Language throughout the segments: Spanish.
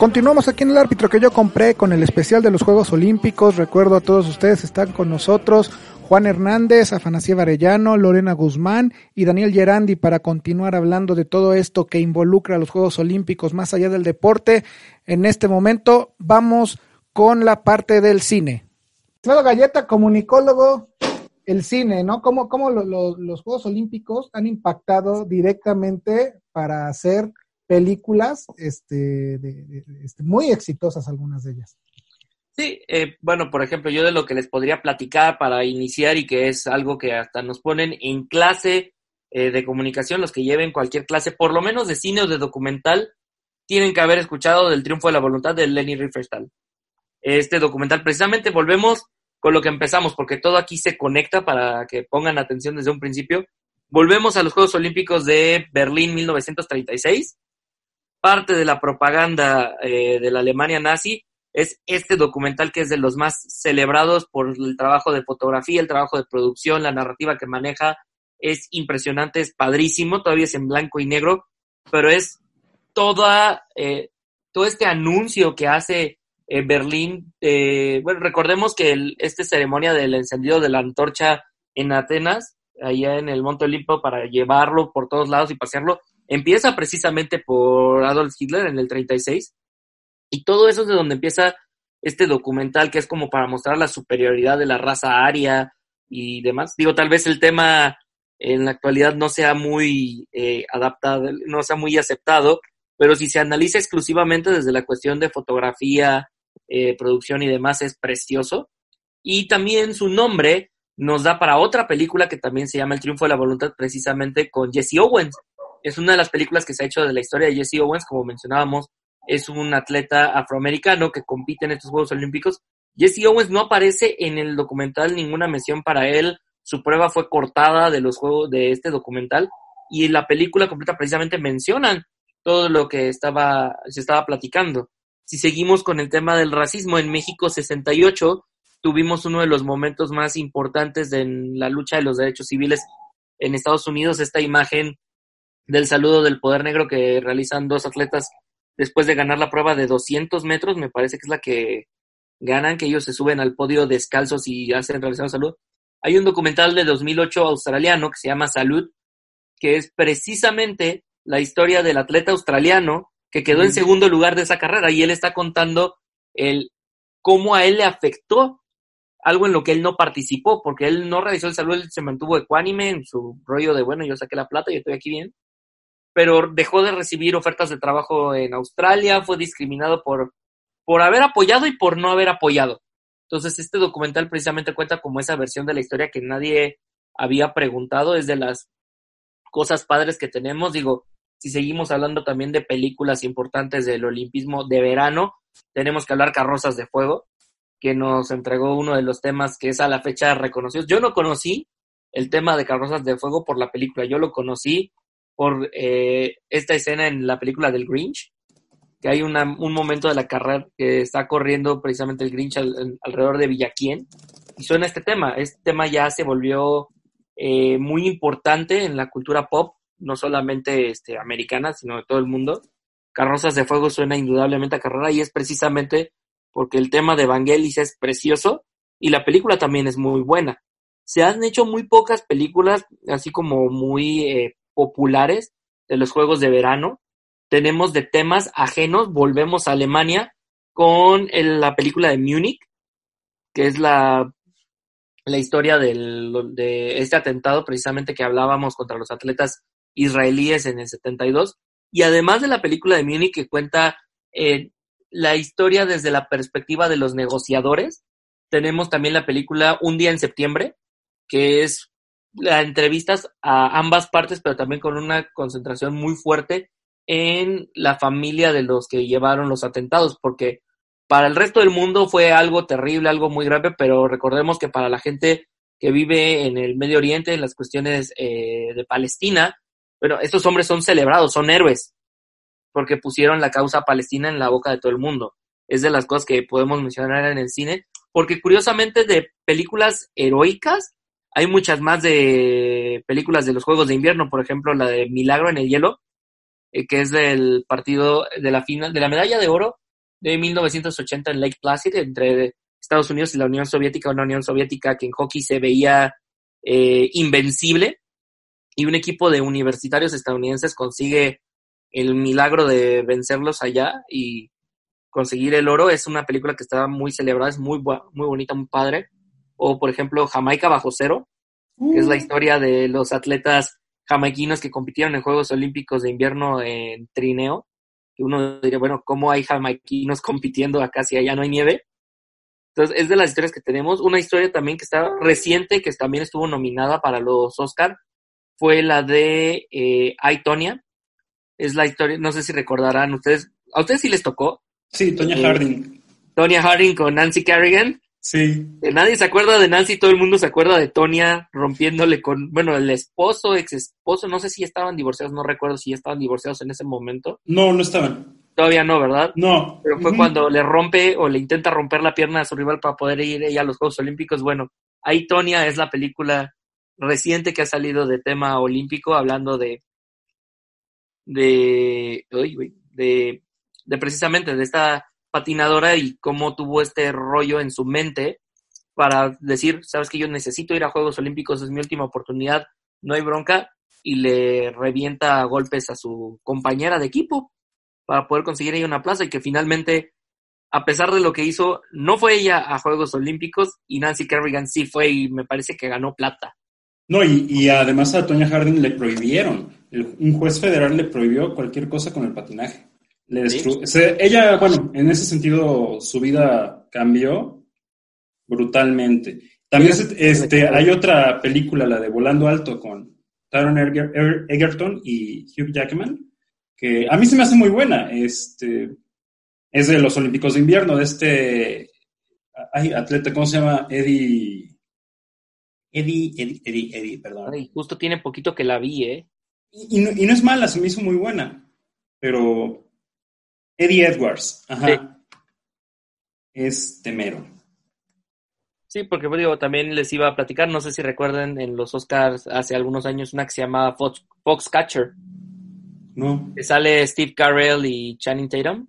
Continuamos aquí en el árbitro que yo compré con el especial de los Juegos Olímpicos. Recuerdo a todos ustedes, están con nosotros Juan Hernández, Afanasía Varellano, Lorena Guzmán y Daniel Gerandi para continuar hablando de todo esto que involucra a los Juegos Olímpicos más allá del deporte. En este momento vamos con la parte del cine. Claro, Galleta, comunicólogo, el cine, ¿no? ¿Cómo, los Juegos Olímpicos han impactado directamente para hacer películas este, este, muy exitosas, algunas de ellas? Sí, eh, bueno, por ejemplo, yo de lo que les podría platicar para iniciar y que es algo que hasta nos ponen en clase eh, de comunicación, los que lleven cualquier clase, por lo menos de cine o de documental, tienen que haber escuchado del triunfo de la voluntad de Lenny Riefenstahl este documental. Precisamente volvemos con lo que empezamos, porque todo aquí se conecta para que pongan atención desde un principio. Volvemos a los Juegos Olímpicos de Berlín 1936. Parte de la propaganda eh, de la Alemania nazi es este documental que es de los más celebrados por el trabajo de fotografía, el trabajo de producción, la narrativa que maneja. Es impresionante, es padrísimo, todavía es en blanco y negro, pero es toda, eh, todo este anuncio que hace en Berlín, eh, bueno, recordemos que esta ceremonia del encendido de la antorcha en Atenas, allá en el Monte Olimpo, para llevarlo por todos lados y pasearlo, empieza precisamente por Adolf Hitler en el 36. Y todo eso es de donde empieza este documental que es como para mostrar la superioridad de la raza aria y demás. Digo, tal vez el tema en la actualidad no sea muy eh, adaptado, no sea muy aceptado, pero si se analiza exclusivamente desde la cuestión de fotografía, eh, producción y demás es precioso. Y también su nombre nos da para otra película que también se llama El Triunfo de la Voluntad, precisamente con Jesse Owens. Es una de las películas que se ha hecho de la historia de Jesse Owens, como mencionábamos, es un atleta afroamericano que compite en estos Juegos Olímpicos. Jesse Owens no aparece en el documental ninguna mención para él. Su prueba fue cortada de los juegos de este documental y la película completa precisamente mencionan todo lo que estaba se estaba platicando. Si seguimos con el tema del racismo, en México 68 tuvimos uno de los momentos más importantes en la lucha de los derechos civiles en Estados Unidos, esta imagen del saludo del poder negro que realizan dos atletas después de ganar la prueba de 200 metros, me parece que es la que ganan, que ellos se suben al podio descalzos y hacen realizar salud. Hay un documental de 2008 australiano que se llama Salud, que es precisamente la historia del atleta australiano que quedó en segundo lugar de esa carrera y él está contando el cómo a él le afectó algo en lo que él no participó, porque él no realizó el saludo, él se mantuvo ecuánime en su rollo de, bueno, yo saqué la plata y estoy aquí bien, pero dejó de recibir ofertas de trabajo en Australia, fue discriminado por, por haber apoyado y por no haber apoyado. Entonces, este documental precisamente cuenta como esa versión de la historia que nadie había preguntado, es de las cosas padres que tenemos, digo, si seguimos hablando también de películas importantes del olimpismo de verano, tenemos que hablar Carrozas de Fuego, que nos entregó uno de los temas que es a la fecha reconocidos. Yo no conocí el tema de Carrozas de Fuego por la película, yo lo conocí por eh, esta escena en la película del Grinch, que hay un momento de la carrera que está corriendo precisamente el Grinch alrededor de Villaquien y suena este tema. Este tema ya se volvió eh, muy importante en la cultura pop no solamente este, americana, sino de todo el mundo. Carrozas de Fuego suena indudablemente a carrera y es precisamente porque el tema de Vangelis es precioso y la película también es muy buena. Se han hecho muy pocas películas así como muy eh, populares de los Juegos de Verano. Tenemos de temas ajenos, volvemos a Alemania con la película de Múnich, que es la, la historia de este atentado precisamente que hablábamos contra los atletas israelíes en el 72. Y además de la película de Múnich que cuenta eh, la historia desde la perspectiva de los negociadores, tenemos también la película Un día en septiembre, que es la entrevistas a ambas partes, pero también con una concentración muy fuerte en la familia de los que llevaron los atentados, porque para el resto del mundo fue algo terrible, algo muy grave, pero recordemos que para la gente que vive en el Medio Oriente, en las cuestiones eh, de Palestina, bueno, estos hombres son celebrados, son héroes, porque pusieron la causa palestina en la boca de todo el mundo. Es de las cosas que podemos mencionar en el cine. porque curiosamente de películas heroicas hay muchas más de películas de los Juegos de Invierno, por ejemplo, la de Milagro en el Hielo, eh, que es del partido de la final, de la medalla de oro de 1980 en Lake Placid entre Estados Unidos y la Unión Soviética, una Unión Soviética que en hockey se veía eh, invencible y un equipo de universitarios estadounidenses consigue el milagro de vencerlos allá y conseguir el oro. Es una película que está muy celebrada, es muy, muy bonita, muy padre. O, por ejemplo, Jamaica bajo cero, que es la uh. historia de los atletas jamaiquinos que compitieron en Juegos Olímpicos de Invierno en trineo. Que uno diría, bueno, ¿cómo hay jamaiquinos compitiendo acá si allá no hay nieve? Entonces, es de las historias que tenemos. Una historia también que está reciente, que también estuvo nominada para los Oscar, fue la de eh, I, Tonya. Es la historia, no sé si recordarán ustedes, ¿a ustedes sí les tocó? Sí, Tonya eh, Harding. Tonya Harding con Nancy Kerrigan. Sí. Eh, nadie se acuerda de Nancy, todo el mundo se acuerda de Tonya rompiéndole con, bueno, el esposo, ex esposo, no sé si estaban divorciados, no recuerdo si estaban divorciados en ese momento. No, no estaban. Todavía no, ¿verdad? No. Pero fue cuando le rompe o le intenta romper la pierna a su rival para poder ir ella a los Juegos Olímpicos. Bueno, ahí Tonya es la película reciente que ha salido de tema olímpico, hablando de, de, precisamente de esta patinadora y cómo tuvo este rollo en su mente para decir, sabes que yo necesito ir a Juegos Olímpicos, es mi última oportunidad, no hay bronca, y le revienta golpes a su compañera de equipo para poder conseguir ella una plaza y que finalmente, a pesar de lo que hizo, no fue ella a Juegos Olímpicos y Nancy Kerrigan sí fue y me parece que ganó plata. No, y, además a Tonya Harding le prohibieron, un juez federal le prohibió cualquier cosa con el patinaje. Le ella, bueno, en ese sentido su vida cambió brutalmente. También este, hay otra película, la de Volando Alto, con Taron Egerton y Hugh Jackman, que a mí se me hace muy buena. Este, es de los Olímpicos de Invierno, de este ay, atleta, ¿cómo se llama? Eddie Eddie, Eddie, Eddie, Eddie, perdón. justo tiene poquito que la vi, ¿eh? Y, no, es mala, se me hizo muy buena. Pero Eddie Edwards, ajá. Es temero. Sí, porque pues, digo, también les iba a platicar, no sé si recuerden en los Oscars hace algunos años una que se llamaba Fox, Foxcatcher. No. Que sale Steve Carell y Channing Tatum.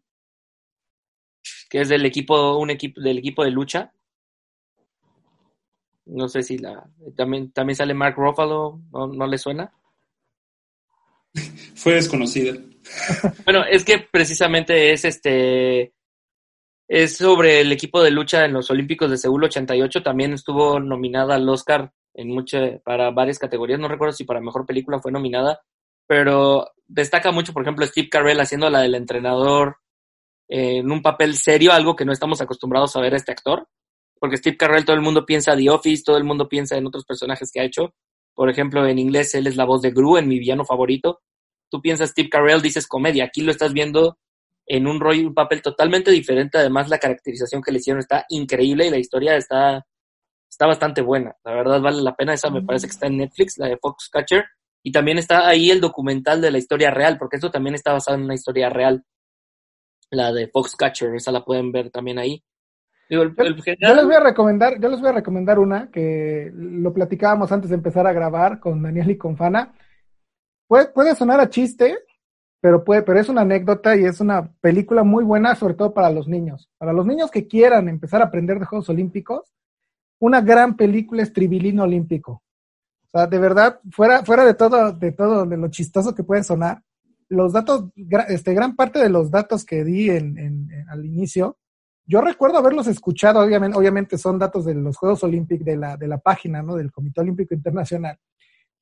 Que es del equipo, un equipo, del equipo de lucha. No sé si la. También, también sale Mark Ruffalo, ¿no, le suena? Fue desconocida. bueno, es que precisamente es este. Es sobre el equipo de lucha en los Olímpicos de Seúl 88. También estuvo nominada al Oscar en para varias categorías. No recuerdo si para mejor película fue nominada, pero destaca mucho, por ejemplo, Steve Carell haciendo la del entrenador en un papel serio, algo que no estamos acostumbrados a ver a este actor porque Steve Carell todo el mundo piensa The Office, todo el mundo piensa en otros personajes que ha hecho. Por ejemplo, en inglés él es la voz de Gru, en mi villano favorito. Tú piensas Steve Carell, dices comedia. Aquí lo estás viendo en un rollo, un papel totalmente diferente. Además, la caracterización que le hicieron está increíble y la historia está, está bastante buena. La verdad vale la pena. Esa me parece que está en Netflix, la de Foxcatcher. Y también está ahí el documental de la historia real, porque esto también está basado en una historia real. La de Foxcatcher, esa la pueden ver también ahí yo, les voy a recomendar, yo les voy a recomendar una que lo platicábamos antes de empezar a grabar con Daniel y con Fana. Puede, puede sonar a chiste, pero puede, pero es una anécdota y es una película muy buena, sobre todo para los niños. Para los niños que quieran empezar a aprender de Juegos Olímpicos, una gran película es Tribilino Olímpico. O sea, de verdad, fuera, fuera de todo, de todo, de lo chistoso que puede sonar, los datos, este, gran parte de los datos que di en, en, al inicio yo recuerdo haberlos escuchado, obviamente, obviamente son datos de los Juegos Olímpicos, de la, de la página, ¿no? Del Comité Olímpico Internacional.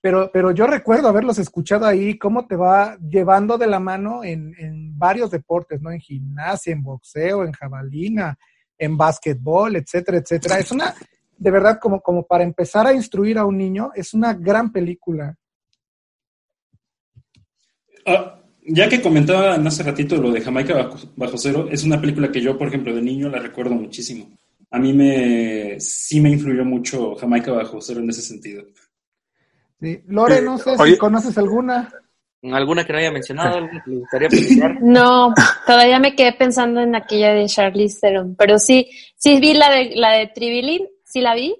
Pero, pero yo recuerdo haberlos escuchado ahí, cómo te va llevando de la mano en, en varios deportes, ¿no? En gimnasia, en boxeo, en jabalina, en básquetbol, etcétera, etcétera. Es una, de verdad, como, como para empezar a instruir a un niño, es una gran película. Ah, ya que comentaba hace ratito lo de Jamaica bajo, cero, es una película que yo, por ejemplo, de niño la recuerdo muchísimo. A mí me sí me influyó mucho Jamaica bajo cero en ese sentido. Sí. Lore, no sé si conoces alguna. ¿Alguna que no haya mencionado? ¿Alguna que le gustaría platicar? No, todavía me quedé pensando en aquella de Charlize Theron, pero sí, sí vi la de la de Tribilin, sí la vi.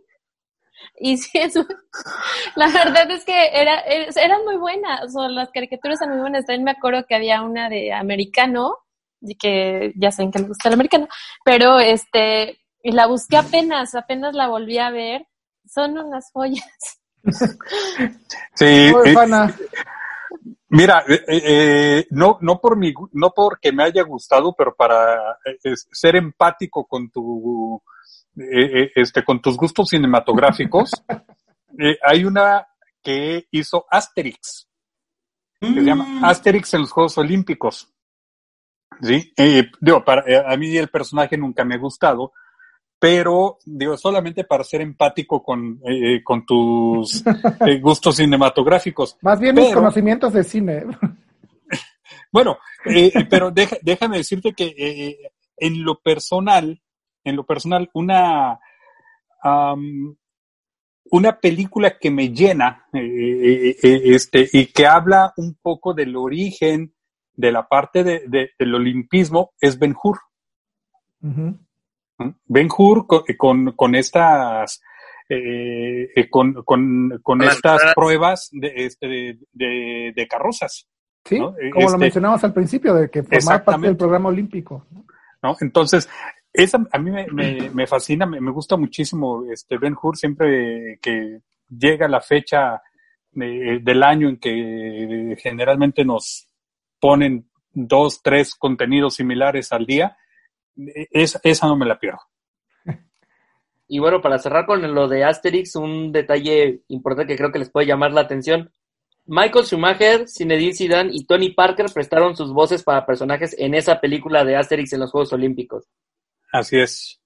Y sí, es, la verdad es que era, eran muy buenas, o las caricaturas eran muy buenas. También me acuerdo que había una de americano, y que ya saben que me gusta el americano, pero este, y la busqué apenas, apenas la volví a ver. Son unas joyas. Sí, Muy eh. Mira, eh, eh, no, no por mi, no porque me haya gustado, pero para eh, ser empático con tu, eh, eh, este, con tus gustos cinematográficos, eh, hay una que hizo Asterix, que se llama Asterix en los Juegos Olímpicos. Sí, eh, digo, para, a mí el personaje nunca me ha gustado, pero digo, solamente para ser empático con, eh, con tus eh, gustos cinematográficos. Más bien mis conocimientos de cine. Bueno, eh, pero deja- déjame decirte que en lo personal, en lo personal, una, una película que me llena, eh, eh, eh, este, y que habla un poco del origen de la parte de- de- del olimpismo es Ben Hur. Ujú. Ben Hur con, con, con estas eh, eh, con, con, con estas pruebas de, este, de, de- de carrozas. Sí, ¿no? Como lo este- mencionamos al principio, de que formar parte del programa olímpico. ¿no? Entonces, esa a mí me, me, fascina, me, me gusta muchísimo este Ben Hur siempre que llega la fecha de- del año en que generalmente nos ponen dos, tres contenidos similares al día, es, esa no me la pierdo. Y bueno, para cerrar con lo de Asterix, un detalle importante que creo que les puede llamar la atención. Michael Schumacher, Zinedine Zidane y Tony Parker prestaron sus voces para personajes en esa película de Asterix en los Juegos Olímpicos. Así es.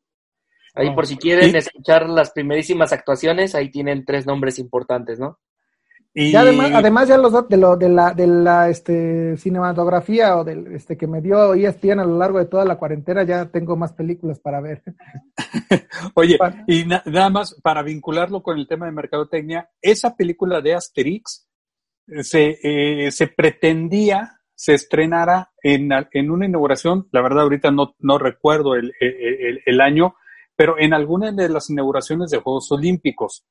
Ahí Oh. por si quieren Y- escuchar las primerísimas actuaciones, ahí tienen tres nombres importantes, ¿no? Y Ya además, además ya los de, lo, de la, de la este, cinematografía o del este que me dio ESPN a lo largo de toda la cuarentena, ya tengo más películas para ver. Oye, y na- nada más para vincularlo con el tema de mercadotecnia, esa película de Asterix eh, se, eh, se pretendía se estrenara en, en una inauguración, la verdad ahorita no, no recuerdo el, el- el- el año, pero en alguna de las inauguraciones de Juegos Olímpicos.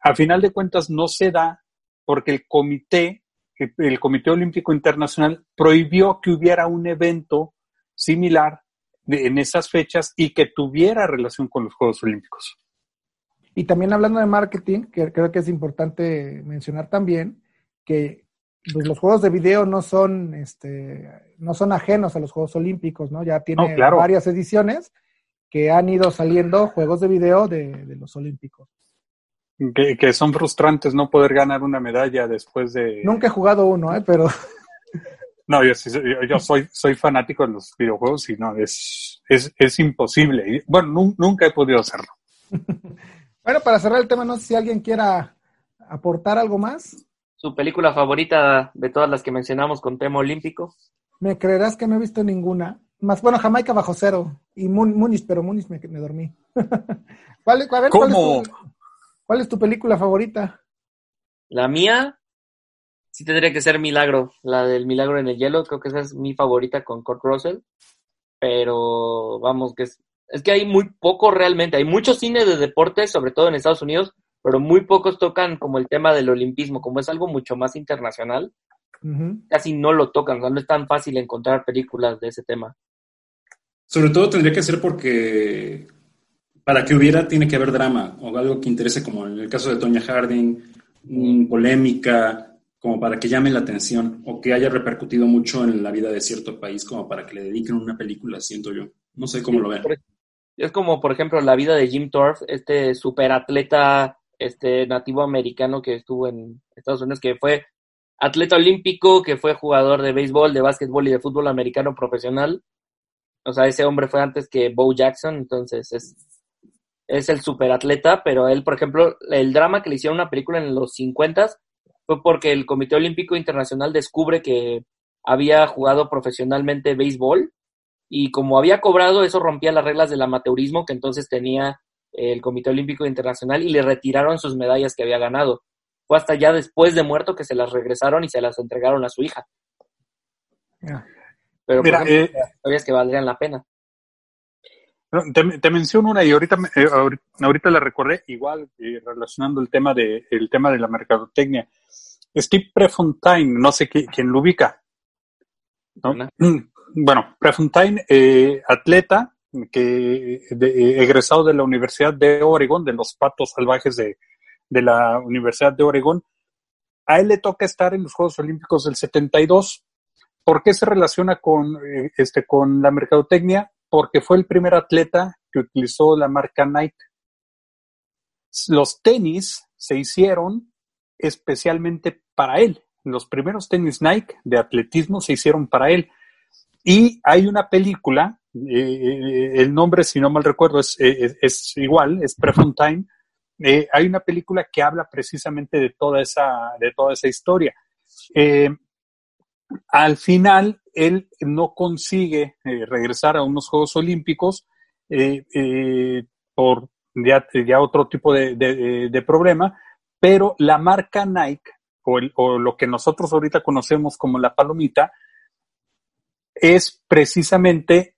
A final de cuentas no se da porque el comité, el- Comité Olímpico Internacional prohibió que hubiera un evento similar en esas fechas y que tuviera relación con los Juegos Olímpicos. Y también hablando de marketing, que creo que es importante mencionar también, que pues, los juegos de video no son, este, no son ajenos a los Juegos Olímpicos, ¿no? Ya tiene No, claro. varias ediciones que han ido saliendo juegos de video de, de los Olímpicos. Que, que son frustrantes no poder ganar una medalla después de... Nunca he jugado uno, ¿eh? pero No, yo, yo, yo soy, soy fanático de los videojuegos y no, es, es, es imposible. Bueno, nun- nunca he podido hacerlo. bueno, para cerrar el tema, no sé si alguien quiera aportar algo más. Su película favorita de todas las que mencionamos con tema olímpico. Me creerás que no he visto ninguna. Más bueno, Jamaica bajo cero y Mun- Múnich, pero Múnich me, me dormí. ¿Cuál, a ver, ¿cuál, ¿Cómo? es tu, cuál es tu película favorita? La mía sí tendría que ser Milagro, la del Milagro en el Hielo, creo que esa es mi favorita con Kurt Russell, pero vamos, que es, es que hay muy poco realmente, hay mucho cine de deportes, sobre todo en Estados Unidos, pero muy pocos tocan como el tema del olimpismo, como es algo mucho más internacional, casi no lo tocan, o sea, no es tan fácil encontrar películas de ese tema. Sobre todo tendría que ser porque para que hubiera tiene que haber drama o algo que interese, como en el caso de Tonya Harding, mm, polémica, como para que llame la atención o que haya repercutido mucho en la vida de cierto país, como para que le dediquen una película, siento yo. No sé cómo lo ven. Es como, por ejemplo, la vida de Jim Thorpe, este superatleta este nativo americano que estuvo en Estados Unidos, que fue atleta olímpico, que fue jugador de béisbol, de básquetbol y de fútbol americano profesional. O sea, ese hombre fue antes que Bo Jackson, entonces es, es el superatleta, pero él, por ejemplo, el drama que le hicieron una película en los 50 fue porque el Comité Olímpico Internacional descubre que había jugado profesionalmente béisbol y como había cobrado, eso rompía las reglas del amateurismo que entonces tenía el Comité Olímpico Internacional y le retiraron sus medallas que había ganado. fue hasta ya después de muerto que se las regresaron y se las entregaron a su hija. Pero Mira, ejemplo, eh, historias que valdrían la pena. Te, te menciono una y ahorita, eh, ahori- ahorita la recordé, igual eh, relacionando el tema, de, el tema de la mercadotecnia. Steve Prefontaine, no sé qui- quién lo ubica. ¿no? ¿No? Bueno, Prefontaine, eh, atleta que eh, egresado de la Universidad de Oregon, de los patos salvajes de, de la Universidad de Oregon, a él le toca estar en los Juegos Olímpicos del 72. ¿Por qué se relaciona con, eh, este, con la mercadotecnia? Porque fue el primer atleta que utilizó la marca Nike. Los tenis se hicieron especialmente para él. Los primeros tenis Nike de atletismo se hicieron para él. Y hay una película, eh, el nombre, si no mal recuerdo, es, es igual, es Prefontaine. Eh, hay una película que habla precisamente de toda esa, de toda esa historia. Eh, al final, él no consigue eh, regresar a unos Juegos Olímpicos eh, eh, por ya, otro tipo de, problema, pero la marca Nike, o, o lo que nosotros ahorita conocemos como la palomita, es precisamente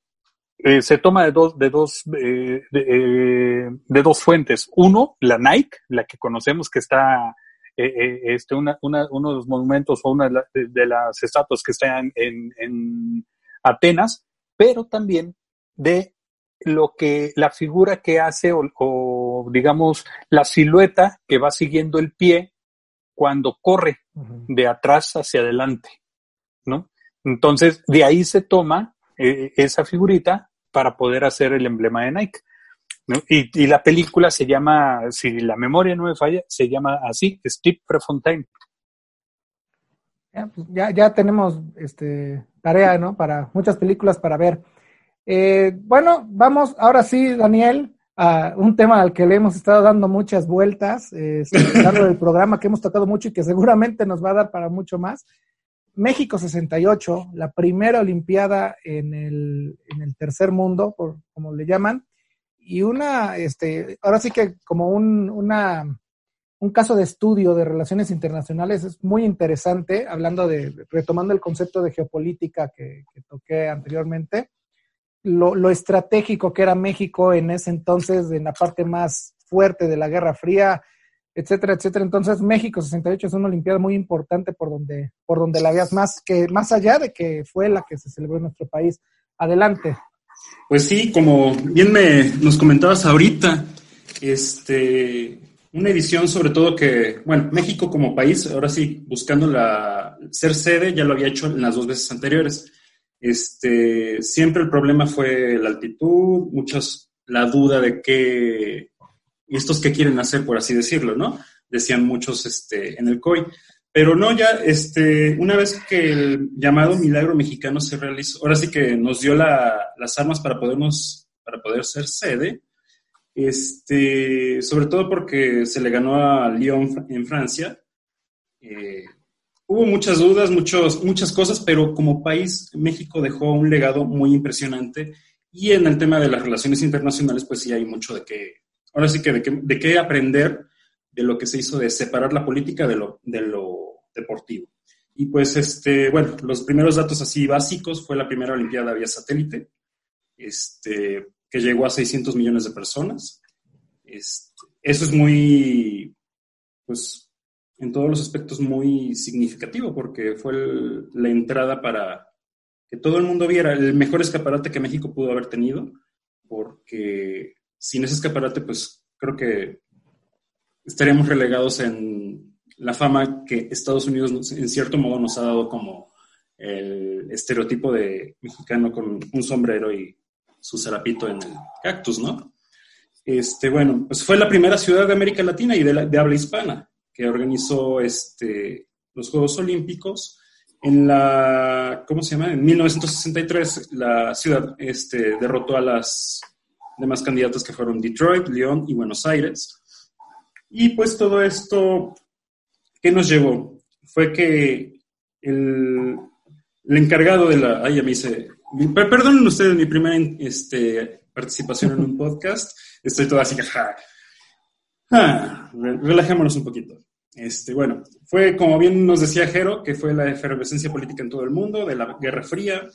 eh, se toma de dos de dos eh, de, eh, de, dos fuentes uno la Nike la que conocemos que está eh, este una, una, uno de los monumentos o una de, la, de, las estatuas que están en, en, Atenas pero también de lo que la figura que hace o, o, digamos la silueta que va siguiendo el pie cuando corre uh -huh. de atrás hacia adelante entonces, de ahí se toma eh, esa figurita para poder hacer el emblema de Nike. ¿no? Y, y, la película se llama, si la memoria no me falla, se llama así, Steve Prefontaine. Ya, pues ya, ya, tenemos este, tarea, ¿no? Para muchas películas para ver. Eh, bueno, vamos ahora sí, Daniel, a un tema al que le hemos estado dando muchas vueltas, eh, dando del programa que hemos tocado mucho y que seguramente nos va a dar para mucho más. México 68, la primera Olimpiada en el, en el tercer mundo, por, como le llaman, y una, este, ahora sí que como un, una, un caso de estudio de relaciones internacionales es muy interesante, hablando de, retomando el concepto de geopolítica que, que toqué anteriormente, lo, lo estratégico que era México en ese entonces, en la parte más fuerte de la Guerra Fría, etcétera, etcétera. Entonces, México 68 es una Olimpiada muy importante por donde, por donde la veas más que más allá de que fue la que se celebró en nuestro país. Adelante. Pues sí, como bien me nos comentabas ahorita, este una edición sobre todo que, bueno, México como país, ahora sí, buscando la ser sede, ya lo había hecho en las dos veces anteriores. Este, siempre el problema fue la altitud, muchas la duda de qué estos que quieren hacer, por así decirlo, ¿no? Decían muchos este, en el COI. Pero no, ya, este, una vez que el llamado milagro mexicano se realizó, ahora sí que nos dio la, las armas para podernos, para poder ser sede, este, sobre todo porque se le ganó a Lyon en Francia. Eh, hubo muchas dudas, muchos, muchas cosas, pero como país, México dejó un legado muy impresionante. Y en el tema de las relaciones internacionales, pues sí hay mucho de qué, ahora sí que de, qué, de qué aprender de lo que se hizo de separar la política de lo, de lo deportivo. Y pues, este, bueno, los primeros datos así básicos fue la primera Olimpiada vía satélite, este, que llegó a 600 millones de personas. Este, eso es muy, pues, en todos los aspectos muy significativo, porque fue la entrada para que todo el mundo viera el mejor escaparate que México pudo haber tenido, porque sin ese escaparate, pues creo que estaríamos relegados en la fama que Estados Unidos en cierto modo nos ha dado como el estereotipo de mexicano con un sombrero y su zarapito en el cactus, ¿no? Este, bueno, pues fue la primera ciudad de América Latina y de, de habla hispana que organizó este, los Juegos Olímpicos. En la, ¿cómo se llama? En 1963 la ciudad este, derrotó a las demás candidatos que fueron Detroit, León y Buenos Aires. Y pues todo esto, ¿qué nos llevó? Fue que el, el encargado de la... Ay, ya me hice... Perdonen ustedes mi primera este, participación en un podcast. Estoy todo así que... Ja, ah, relajémonos un poquito. Este, bueno, fue como bien nos decía Jero, que fue la efervescencia política en todo el mundo, de la Guerra Fría.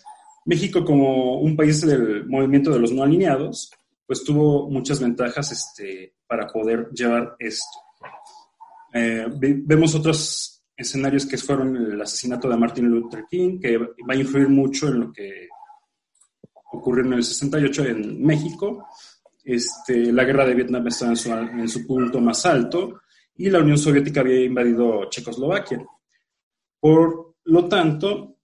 México, como un país del movimiento de los no alineados, pues tuvo muchas ventajas este, para poder llevar esto. Eh, vemos otros escenarios que fueron el asesinato de Martin Luther King, que va a influir mucho en lo que ocurrió en el 68 en México. Este, la guerra de Vietnam estaba en su, en su punto más alto y la Unión Soviética había invadido Checoslovaquia. Por lo tanto,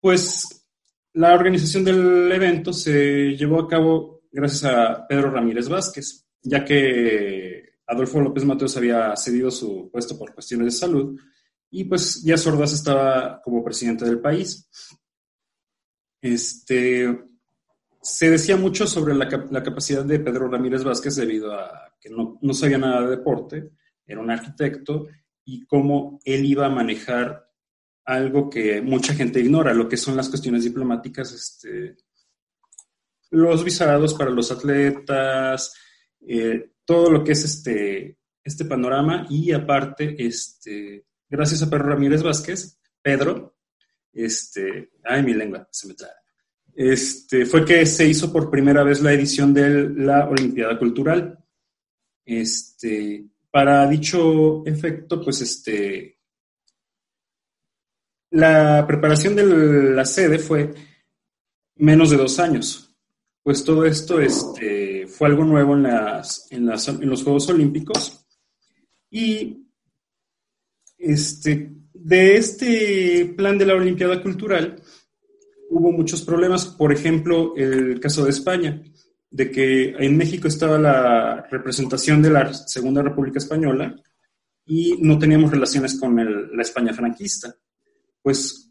pues la organización del evento se llevó a cabo gracias a Pedro Ramírez Vázquez, ya que Adolfo López Mateos había cedido su puesto por cuestiones de salud y pues ya Ordaz estaba como presidente del país. Este, se decía mucho sobre la, capacidad de Pedro Ramírez Vázquez debido a que no, no sabía nada de deporte era un arquitecto, y cómo él iba a manejar algo que mucha gente ignora, lo que son las cuestiones diplomáticas, este, los visados para los atletas, eh, todo lo que es este, este panorama, y aparte, este, gracias a Pedro Ramírez Vázquez, Pedro, este, ay, mi lengua, se me trae. Este, fue que se hizo por primera vez la edición de la Olimpiada Cultural. Este, para dicho efecto, pues este, la preparación de la sede fue menos de dos años, pues todo esto este, fue algo nuevo en, las, en, los Juegos Olímpicos. Y este, de este plan de la Olimpiada Cultural hubo muchos problemas, por ejemplo, el caso de España de que en México estaba la representación de la Segunda República Española y no teníamos relaciones con la España franquista. Pues,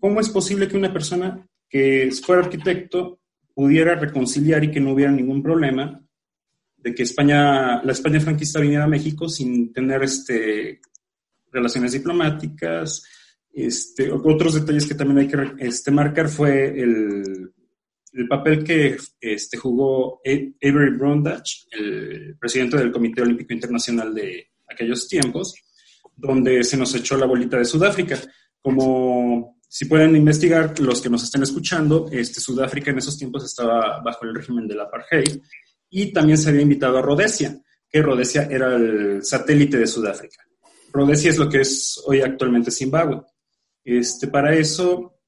¿cómo es posible que una persona que fuera arquitecto pudiera reconciliar y que no hubiera ningún problema de que España, la España franquista viniera a México sin tener este, relaciones diplomáticas? Este, otros detalles que también hay que este, marcar fue el el papel que este, jugó Avery Brundage, el presidente del Comité Olímpico Internacional de aquellos tiempos, donde se nos echó la bolita de Sudáfrica. Como si pueden investigar los que nos estén escuchando, este, Sudáfrica en esos tiempos estaba bajo el régimen del apartheid y también se había invitado a Rhodesia, que Rhodesia era el satélite de Sudáfrica. Rhodesia es lo que es hoy actualmente Zimbabue. Este, para eso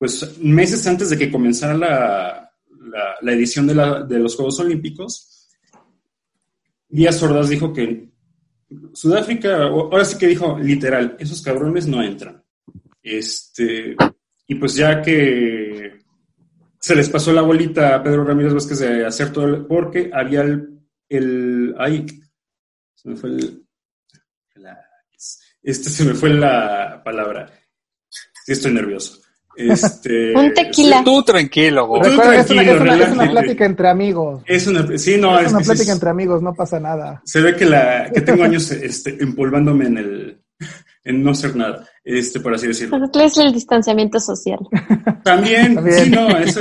pues meses antes de que comenzara la, la, edición de, de, los Juegos Olímpicos, Díaz Ordaz dijo que Sudáfrica, ahora sí que dijo literal, esos cabrones no entran. Este, y pues ya que se les pasó la bolita a Pedro Ramírez Vázquez de hacer todo, el, porque había el, el ahí, se me fue el, este se me fue la palabra. Sí, estoy nervioso. Este, un tequila. Tú tranquilo, güey. es, una, plática entre amigos. Es una, sí, no, es, una plática entre amigos, no pasa nada. Se ve que, la, que tengo años este, empolvándome en el en no ser nada, este, por así decirlo. es el distanciamiento social. También, sí, no, eso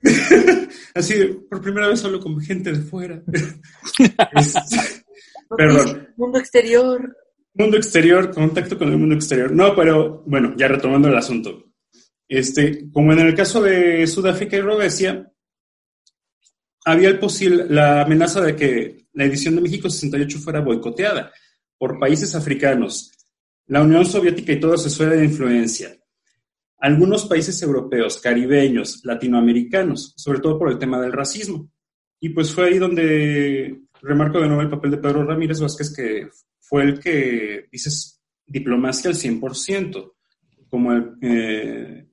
así, por primera vez hablo con gente de fuera. perdón. Mundo exterior. Mundo exterior, contacto con el mundo exterior. No, pero bueno, ya retomando el asunto. Este, como en el caso de Sudáfrica y Rhodesia, había el posible, la amenaza de que la edición de México 68 fuera boicoteada por países africanos, la Unión Soviética y toda su esfera de influencia, algunos países europeos, caribeños, latinoamericanos, sobre todo por el tema del racismo. Y pues fue ahí donde remarco de nuevo el papel de Pedro Ramírez Vázquez, que fue el que dices diplomacia al 100%, como eh,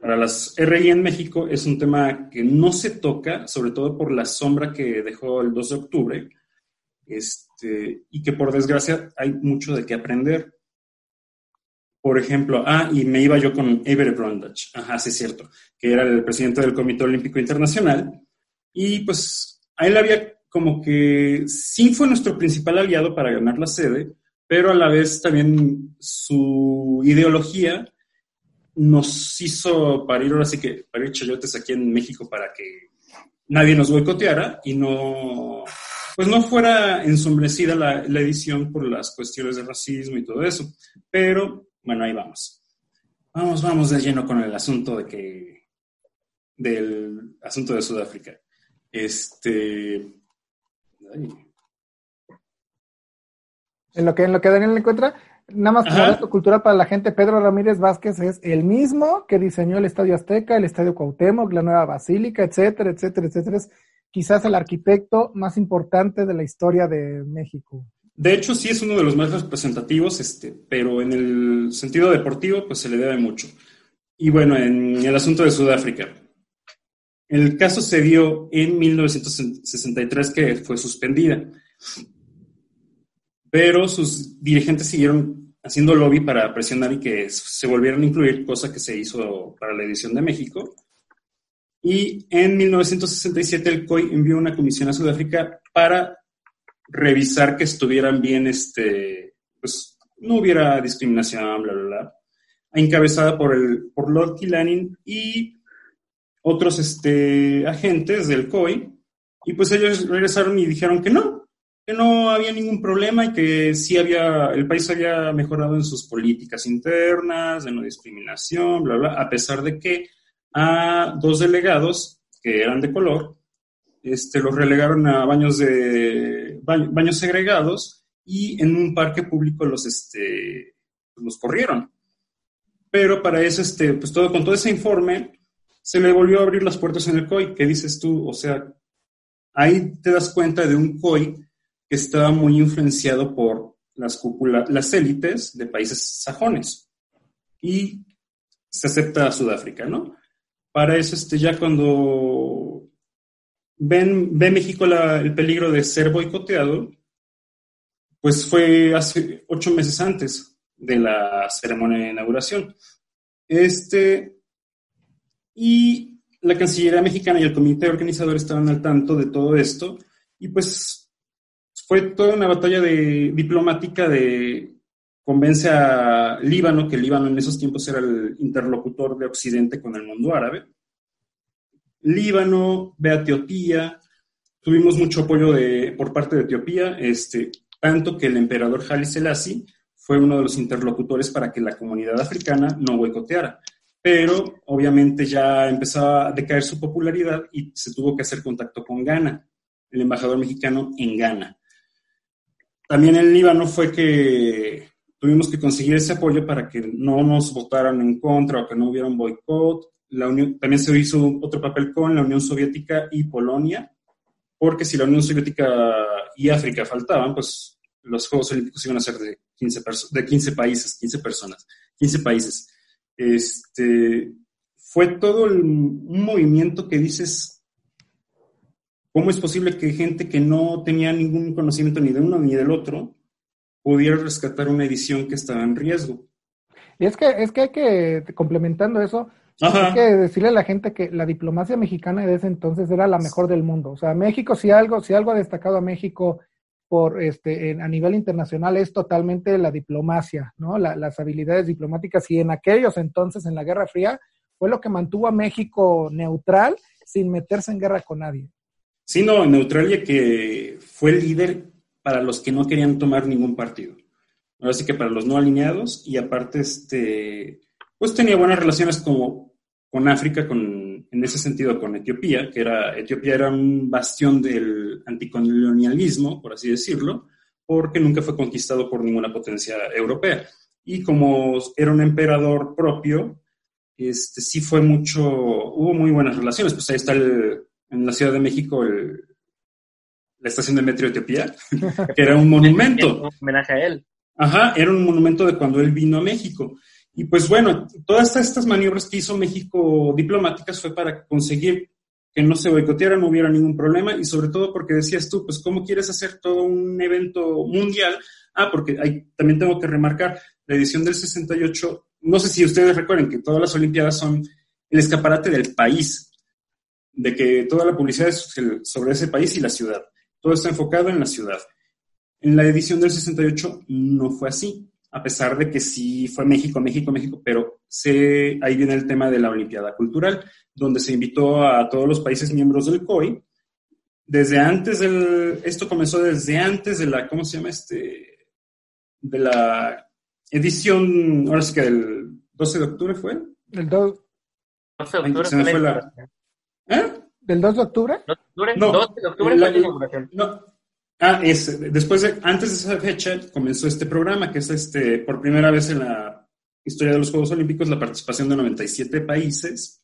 para las RI en México es un tema que no se toca, sobre todo por la sombra que dejó el 2 de octubre, este, y que por desgracia hay mucho de qué aprender. Por ejemplo, ah, y me iba yo con Avery Brundage, ajá, sí es cierto, que era el presidente del Comité Olímpico Internacional, y pues a él había como que sí fue nuestro principal aliado para ganar la sede, pero a la vez también su ideología nos hizo parir, ahora sí que parir chayotes aquí en México para que nadie nos boicoteara y no pues no fuera ensombrecida la, la edición por las cuestiones de racismo y todo eso. Pero, bueno, ahí vamos. Vamos, vamos de lleno con el asunto de que, del asunto de Sudáfrica. Este, ay, En lo que, en lo que Daniel encuentra, nada más dato cultural para la gente, Pedro Ramírez Vázquez es el mismo que diseñó el Estadio Azteca, el Estadio Cuauhtémoc, la nueva Basílica, etcétera, etcétera, etcétera. Es quizás el arquitecto más importante de la historia de México. De hecho, sí es uno de los más representativos, este, pero en el sentido deportivo, pues se le debe mucho. Y bueno, en el asunto de Sudáfrica. El caso se dio en 1963 que fue suspendida, pero sus dirigentes siguieron haciendo lobby para presionar y que se volvieran a incluir, cosa que se hizo para la edición de México. Y en 1967 el COI envió una comisión a Sudáfrica para revisar que estuvieran bien, este, pues no hubiera discriminación, bla, bla, bla, encabezada por, el, por Lord Killanin y otros este, agentes del COI, y pues ellos regresaron y dijeron que no, que no había ningún problema y que sí había, el país había mejorado en sus políticas internas, de no discriminación, bla, bla, a pesar de que a dos delegados que eran de color, este, los relegaron a baños de baños segregados y en un parque público los, este, los corrieron. Pero para eso, este, pues todo, con todo ese informe, se le volvió a abrir las puertas en el COI. ¿Qué dices tú? O sea, ahí te das cuenta de un COI que estaba muy influenciado por las cúpulas, las élites de países sajones. Y se acepta a Sudáfrica, ¿no? Para eso, este, ya cuando ven, ve México el peligro de ser boicoteado, pues fue hace ocho meses antes de la ceremonia de inauguración. Este, y la Cancillería mexicana y el comité organizador estaban al tanto de todo esto, y pues fue toda una batalla de, diplomática de convence a Líbano, que Líbano en esos tiempos era el interlocutor de Occidente con el mundo árabe. Líbano, ve a Etiopía, tuvimos mucho apoyo por parte de Etiopía, este, tanto que el emperador Haile Selassie fue uno de los interlocutores para que la comunidad africana no boicoteara. Pero obviamente ya empezaba a decaer su popularidad y se tuvo que hacer contacto con Ghana, el embajador mexicano en Ghana. También en Líbano fue que tuvimos que conseguir ese apoyo para que no nos votaran en contra o que no hubiera un boicot. La Unión, también se hizo otro papel con la Unión Soviética y Polonia, porque si la Unión Soviética y África faltaban, pues los Juegos Olímpicos iban a ser de 15, perso- de 15 países, 15 personas, 15 países. Este, fue todo un movimiento que dices, ¿cómo es posible que gente que no tenía ningún conocimiento ni de uno ni del otro pudiera rescatar una edición que estaba en riesgo? Y es que, es que hay que, complementando eso, Ajá. hay que decirle a la gente que la diplomacia mexicana de ese entonces era la mejor del mundo. O sea, México, si algo, si algo ha destacado a México por este en- a nivel internacional es totalmente la diplomacia, ¿no? La- las habilidades diplomáticas y en aquellos entonces, en la Guerra Fría, fue lo que mantuvo a México neutral sin meterse en guerra con nadie. Sí, no, Neutralia que fue el líder para los que no querían tomar ningún partido. Ahora sí que para los no alineados y aparte, este, pues tenía buenas relaciones como con África, con, en ese sentido con Etiopía, que era, Etiopía era un bastión del anticolonialismo, por así decirlo, porque nunca fue conquistado por ninguna potencia europea. Y como era un emperador propio, este, sí fue mucho, hubo muy buenas relaciones. Pues ahí está el, en la Ciudad de México el, la estación de metro Etiopía, que era un monumento. Un homenaje a él. Ajá, era un monumento de cuando él vino a México. Y pues bueno, todas estas maniobras que hizo México diplomáticas fue para conseguir que no se boicoteara, no hubiera ningún problema y sobre todo porque decías tú, pues ¿cómo quieres hacer todo un evento mundial? Ah, porque hay, también tengo que remarcar, la edición del 68, no sé si ustedes recuerden que todas las Olimpiadas son el escaparate del país, de que toda la publicidad es sobre ese país y la ciudad. Todo está enfocado en la ciudad. En la edición del 68 no fue así, a pesar de que sí fue México, México, México, pero se, ahí viene el tema de la Olimpiada Cultural, donde se invitó a todos los países miembros del COI desde antes del, esto comenzó desde antes de la, ¿cómo se llama este? De la edición, ahora sí que del 12 de octubre fue. ¿El 2, 12 de octubre se me fue fue la la- inauguración. ¿Eh? ¿Del 2 de octubre? 12 de octubre, No, 12 de octubre la- fue la inauguración. No. Ah, es, después de, antes de esa fecha comenzó este programa, que es este, por primera vez en la historia de los Juegos Olímpicos, la participación de 97 países.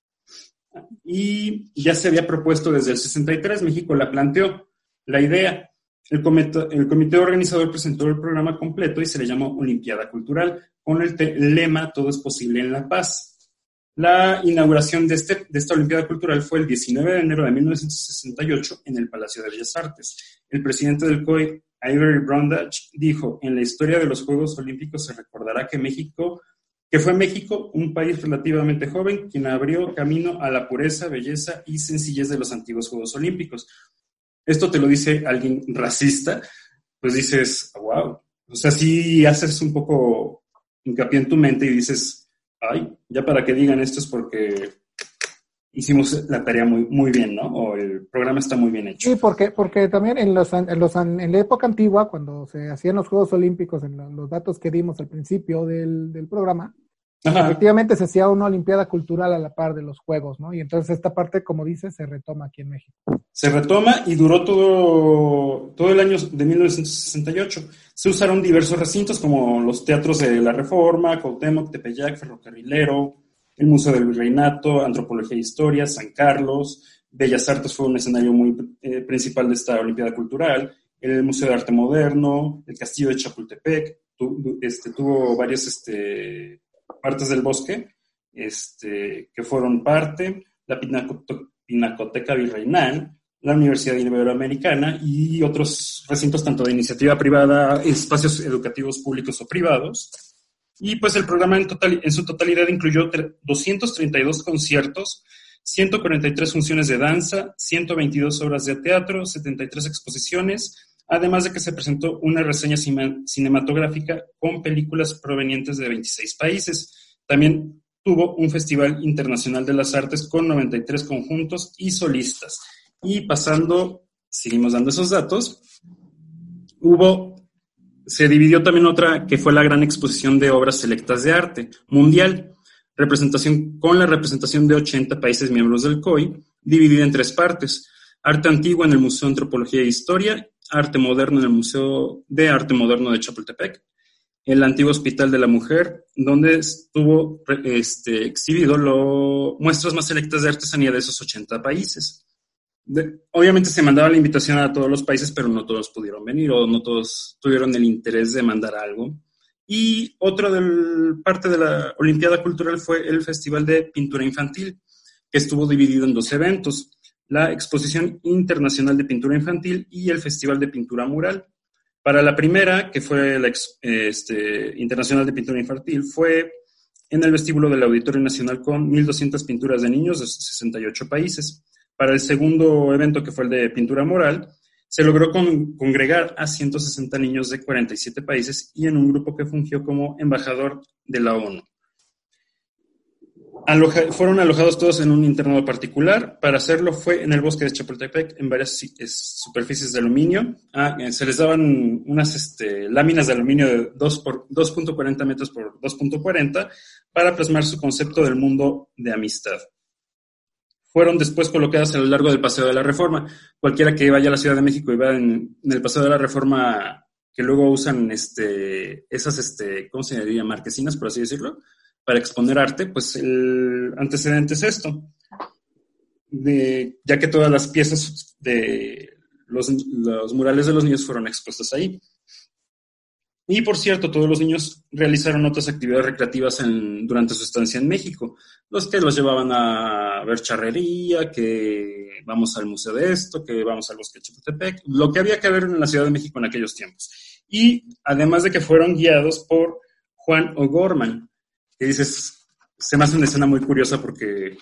Y ya se había propuesto desde el 63, México la planteó, la idea. El comité, el comité organizador presentó el programa completo y se le llamó Olimpiada Cultural, con el lema Todo es posible en la paz. La inauguración de, este, de esta Olimpiada Cultural fue el 19 de enero de 1968 en el Palacio de Bellas Artes. El presidente del COI, Ivory Brundage, dijo, en la historia de los Juegos Olímpicos se recordará que México, que fue México, un país relativamente joven, quien abrió camino a la pureza, belleza y sencillez de los antiguos Juegos Olímpicos. Esto te lo dice alguien racista, pues dices, wow. O sea, sí haces un poco hincapié en tu mente y dices, ay, ya para que digan esto es porque hicimos la tarea muy, muy bien, ¿no? O el programa está muy bien hecho. Sí, porque, porque también en, los, en, los, en la época antigua, cuando se hacían los Juegos Olímpicos, en lo- los datos que dimos al principio del, del programa, Ajá. efectivamente se hacía una Olimpiada Cultural a la par de los Juegos, ¿no? Y entonces esta parte, como dices, se retoma aquí en México. Se retoma y duró todo, todo el año de 1968. Se usaron diversos recintos como los teatros de la Reforma, Cuauhtémoc, Tepeyac, Ferrocarrilero, el Museo del Virreinato, Antropología e Historia, San Carlos, Bellas Artes fue un escenario muy eh, principal de esta Olimpiada Cultural, el Museo de Arte Moderno, el Castillo de Chapultepec, tu- este, tuvo varias este, partes del bosque este, que fueron parte, la Pinacoteca Virreinal, la Universidad Iberoamericana y otros recintos tanto de iniciativa privada, espacios educativos públicos o privados. Y pues el programa en, total, en su totalidad incluyó tre- 232 conciertos, 143 funciones de danza, 122 obras de teatro, 73 exposiciones, además de que se presentó una reseña cinematográfica con películas provenientes de 26 países. También tuvo un Festival Internacional de las Artes con 93 conjuntos y solistas. Y pasando, seguimos dando esos datos, hubo, se dividió también otra que fue la gran exposición de obras selectas de arte mundial, representación con la representación de 80 países miembros del COI, dividida en tres partes. Arte antiguo en el Museo de Antropología e Historia, arte moderno en el Museo de Arte Moderno de Chapultepec, el antiguo Hospital de la Mujer, donde estuvo este, exhibido lo, muestras más selectas de artesanía de esos 80 países. Obviamente se mandaba la invitación a todos los países, pero no todos pudieron venir o no todos tuvieron el interés de mandar algo. Y otra parte de la Olimpiada Cultural fue el Festival de Pintura Infantil, que estuvo dividido en dos eventos, la Exposición Internacional de Pintura Infantil y el Festival de Pintura Mural. Para la primera, que fue la este, Internacional de Pintura Infantil, fue en el vestíbulo del Auditorio Nacional con 1.200 pinturas de niños de 68 países. Para el segundo evento, que fue el de pintura moral, se logró con- congregar a 160 niños de 47 países y en un grupo que fungió como embajador de la ONU. Aloja- fueron alojados todos en un internado particular. Para hacerlo fue en el bosque de Chapultepec, en varias superficies de aluminio. Ah, eh, se les daban unas este, láminas de aluminio de 2 por 2.40 metros por 2.40 para plasmar su concepto del mundo de amistad. Fueron después colocadas a lo largo del Paseo de la Reforma. Cualquiera que vaya a la Ciudad de México y vea en, el Paseo de la Reforma que luego usan este, esas, este. Marquesinas, por así decirlo, para exponer arte, pues el antecedente es esto. Ya que todas las piezas de los, murales de los niños fueron expuestas ahí. Y por cierto, todos los niños realizaron otras actividades recreativas durante su estancia en México. Los que los llevaban a ver charrería, que vamos al museo de esto, que vamos al bosque de Chapultepec, lo que había que ver en la Ciudad de México en aquellos tiempos. Y además de que fueron guiados por Juan O'Gorman, que dices, se me hace una escena muy curiosa porque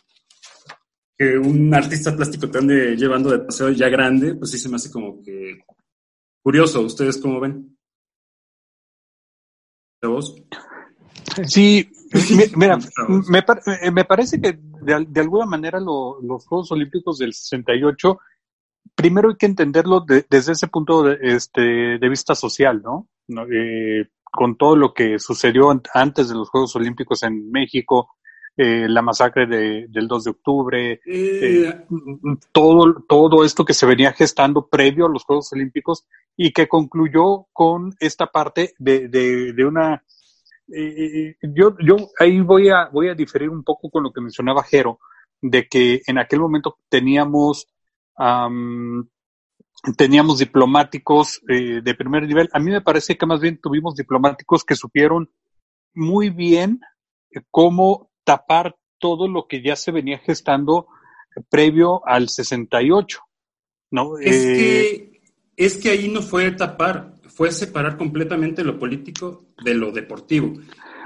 que un artista plástico te ande llevando de paseo ya grande, pues sí se me hace como que curioso. ¿Ustedes cómo ven? ¿De vos? Sí, mi- mira, me, par- eh, me parece que de, de alguna manera lo- los Juegos Olímpicos del 68 primero hay que entenderlo desde ese punto de, este, de vista social, ¿no? Eh, con todo lo que sucedió antes de los Juegos Olímpicos en México, eh, la masacre de, del 2 de octubre, eh, todo, todo esto que se venía gestando previo a los Juegos Olímpicos y que concluyó con esta parte de, de, de una... yo, yo ahí voy a, voy a diferir un poco con lo que mencionaba Jero, de que en aquel momento teníamos teníamos diplomáticos eh, de primer nivel. A mí me parece que más bien tuvimos diplomáticos que supieron muy bien eh, cómo tapar todo lo que ya se venía gestando previo al 68. ¿no? Es, que, eh, es que ahí no fue tapar, fue separar completamente lo político de lo deportivo.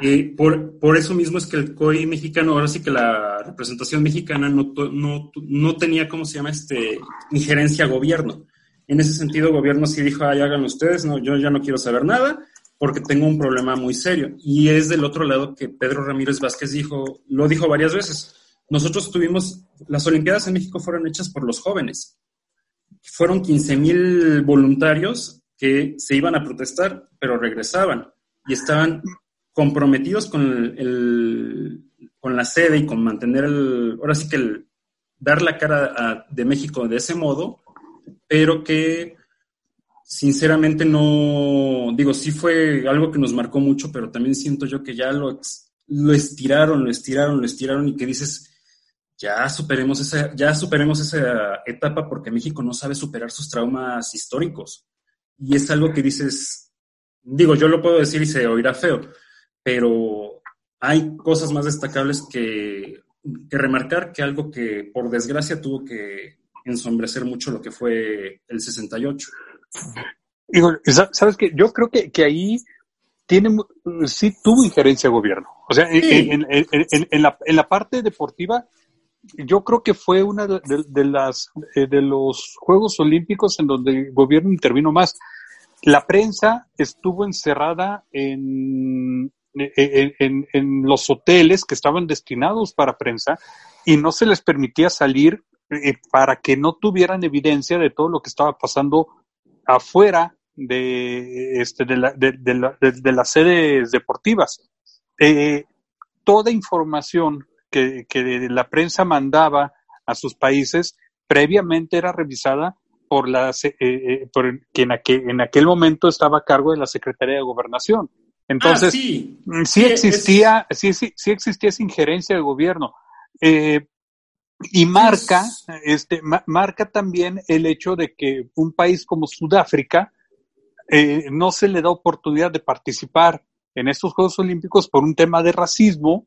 Y por, por eso mismo es que el COI mexicano, ahora sí que la representación mexicana no, no, no tenía, ¿cómo se llama?, este, injerencia a gobierno. En ese sentido, gobierno sí dijo, ay, háganlo ustedes, no, yo ya no quiero saber nada porque tengo un problema muy serio. Y es del otro lado que Pedro Ramírez Vázquez dijo, lo dijo varias veces. Nosotros tuvimos, las Olimpiadas en México fueron hechas por los jóvenes. Fueron 15 mil voluntarios que se iban a protestar, pero regresaban y estaban comprometidos con, el, con la sede y con mantener el, ahora sí que el, dar la cara de México de ese modo, pero que sinceramente no, digo, sí fue algo que nos marcó mucho, pero también siento yo que ya lo, lo estiraron, lo estiraron, lo estiraron y que dices, ya superemos esa, ya superemos esa etapa porque México no sabe superar sus traumas históricos. Y es algo que dices, digo, yo lo puedo decir y se oirá feo, pero hay cosas más destacables que, remarcar que algo que por desgracia tuvo que ensombrecer mucho lo que fue el 68. ¿sabes qué? Yo creo que, que ahí tiene, sí tuvo injerencia el gobierno. O sea, en, la, en la parte deportiva, yo creo que fue una de, las eh, de los Juegos Olímpicos en donde el gobierno intervino más. La prensa estuvo encerrada en, en, los hoteles que estaban destinados para prensa y no se les permitía salir eh, para que no tuvieran evidencia de todo lo que estaba pasando afuera de, este, de, la, de, las sedes deportivas. Eh, toda información que, que la prensa mandaba a sus países previamente era revisada por, la, eh, por quien en aquel momento estaba a cargo de la Secretaría de Gobernación. Entonces, ah, sí. Mm, sí. existía, sí, sí, sí existía esa injerencia del gobierno. Eh, y marca, este, marca también el hecho de que un país como Sudáfrica eh, no se le da oportunidad de participar en estos Juegos Olímpicos por un tema de racismo,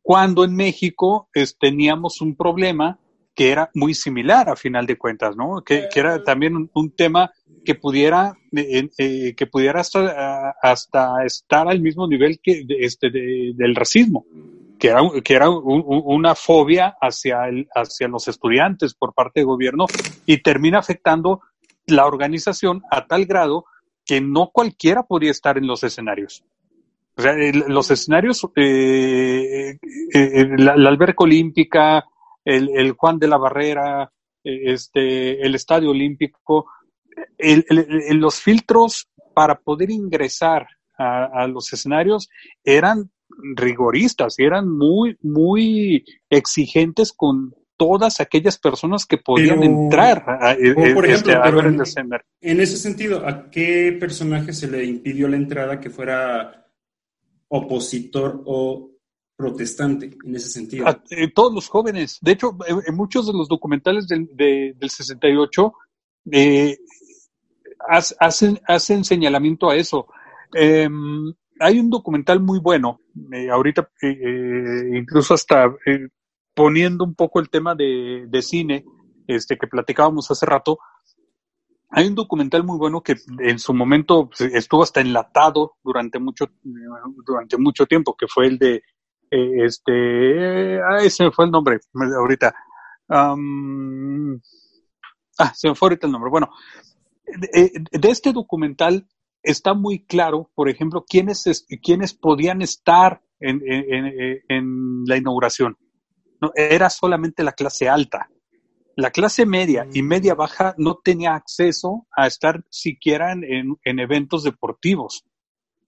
cuando en México teníamos un problema que era muy similar a final de cuentas, ¿no? Que, era también un, tema que pudiera, eh, eh, que pudiera hasta, hasta estar al mismo nivel que este, del racismo, que era, que era una fobia hacia, el, hacia los estudiantes por parte del gobierno y termina afectando la organización a tal grado que no cualquiera podía estar en los escenarios. O sea, los escenarios, eh, la, la alberca olímpica, el, Juan de la Barrera, eh, este, el Estadio Olímpico, los filtros para poder ingresar a, los escenarios eran rigoristas, eran muy, muy exigentes con todas aquellas personas que podían entrar a, eh, por este, ejemplo, en, en ese sentido, ¿a qué personaje se le impidió la entrada que fuera opositor o protestante en ese sentido. Eh, todos los jóvenes. De hecho, en muchos de los documentales del, del 68 eh, hacen, hacen señalamiento a eso. Hay un documental muy bueno, eh, ahorita incluso hasta poniendo un poco el tema de, de, cine, este que platicábamos hace rato, hay un documental muy bueno que en su momento estuvo hasta enlatado durante mucho, durante mucho tiempo, que fue el de eh, este, ah, ese fue el nombre ahorita. ah, se me fue ahorita el nombre. Bueno, de, este documental está muy claro, por ejemplo, quiénes, quiénes podían estar en, en, en la inauguración. No, era solamente la clase alta. la clase media y media baja no tenía acceso a estar siquiera en, en eventos deportivos.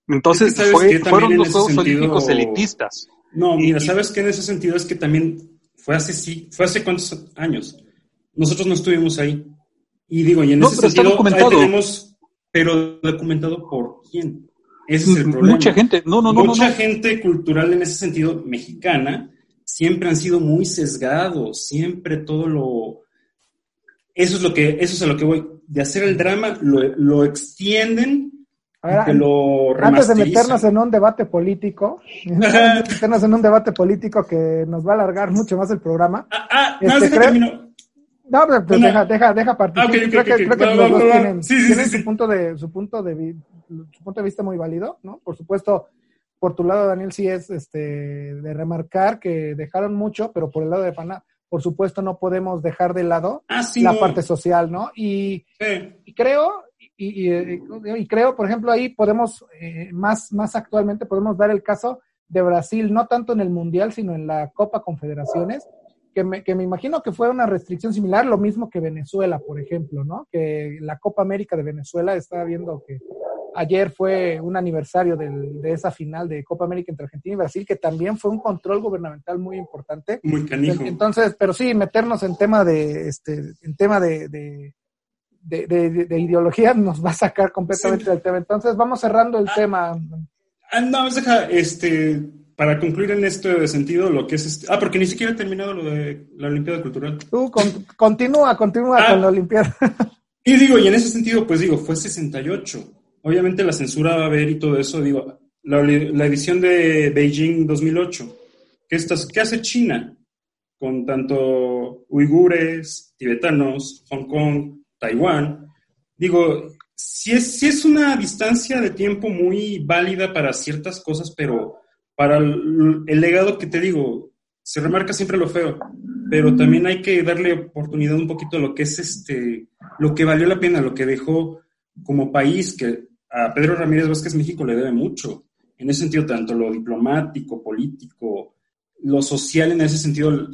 Entonces fueron los Juegos Olímpicos elitistas. No, mira, ¿sabes qué en ese sentido? Es que también fue hace sí, fue hace cuántos años. Nosotros no estuvimos ahí. Y digo, y en ese sentido documentado. tenemos, pero documentado por quién. Ese es el problema. Mucha gente, no, no, no. Mucha gente cultural en ese sentido, mexicana, siempre han sido muy sesgados, siempre todo lo... Eso es lo que, eso es a lo que voy. De hacer el drama, lo, lo extienden antes de meternos en un debate político, meternos en un debate político que nos va a alargar mucho más el programa. Ah, ah este, no, creo... No, pues deja, deja, deja partir. Ah, creo que, creo que los dos tienen, tienen su punto de, su punto de su punto de vista muy válido, ¿no? Por supuesto, por tu lado, Daniel, sí es este de remarcar que dejaron mucho, pero por el lado de Pana, por supuesto, no podemos dejar de lado ah, la parte social, ¿no? Y, y creo, y, y, creo, por ejemplo, ahí podemos, eh, más, más actualmente, podemos dar el caso de Brasil, no tanto en el Mundial, sino en la Copa Confederaciones, que me, que me imagino que fue una restricción similar, lo mismo que Venezuela, por ejemplo, ¿no? Que la Copa América de Venezuela, estaba viendo que ayer fue un aniversario del, de esa final de Copa América entre Argentina y Brasil, que también fue un control gubernamental muy importante. Muy canijo. Entonces, pero sí, meternos en tema de, este, en tema de de, de, ideología nos va a sacar completamente del tema. Entonces, vamos cerrando el ah, tema. Ah, no, deja, este, para concluir en este sentido, lo que es este, Ah, porque ni siquiera he terminado lo de la Olimpiada Cultural. Tú, continúa, continúa ah. con la Olimpiada. y digo, y en ese sentido, pues digo, fue 68. Obviamente la censura va a haber y todo eso, digo, la, la edición de Beijing 2008. ¿Qué, estás, ¿Qué hace China con tanto uigures, tibetanos, Hong Kong, Taiwán. Digo, si es, es una distancia de tiempo muy válida para ciertas cosas, pero para el, legado que te digo, se remarca siempre lo feo, pero también hay que darle oportunidad un poquito a lo que es este, lo que valió la pena, lo que dejó como país, que a Pedro Ramírez Vázquez México le debe mucho. En ese sentido, tanto lo diplomático, político, lo social, en ese sentido,